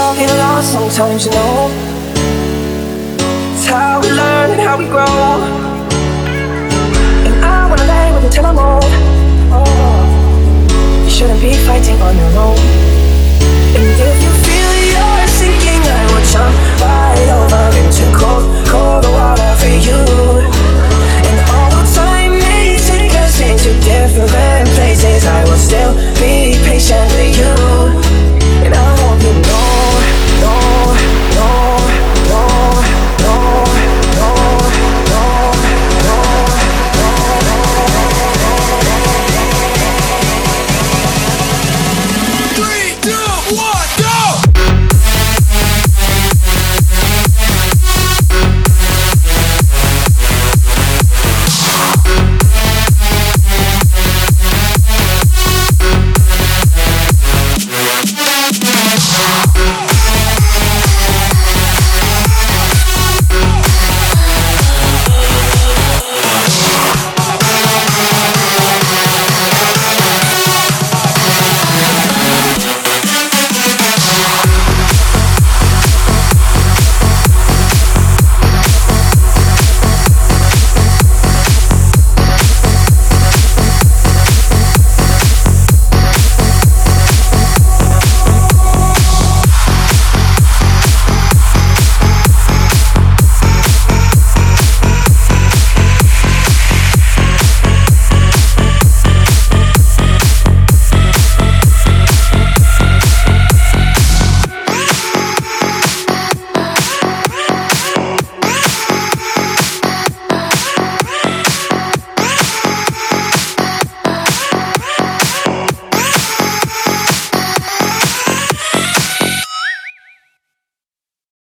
All get lost sometimes, you know. It's how we learn and how we grow. And I wanna lay with you till I'm old. Oh, you shouldn't be fighting on your own.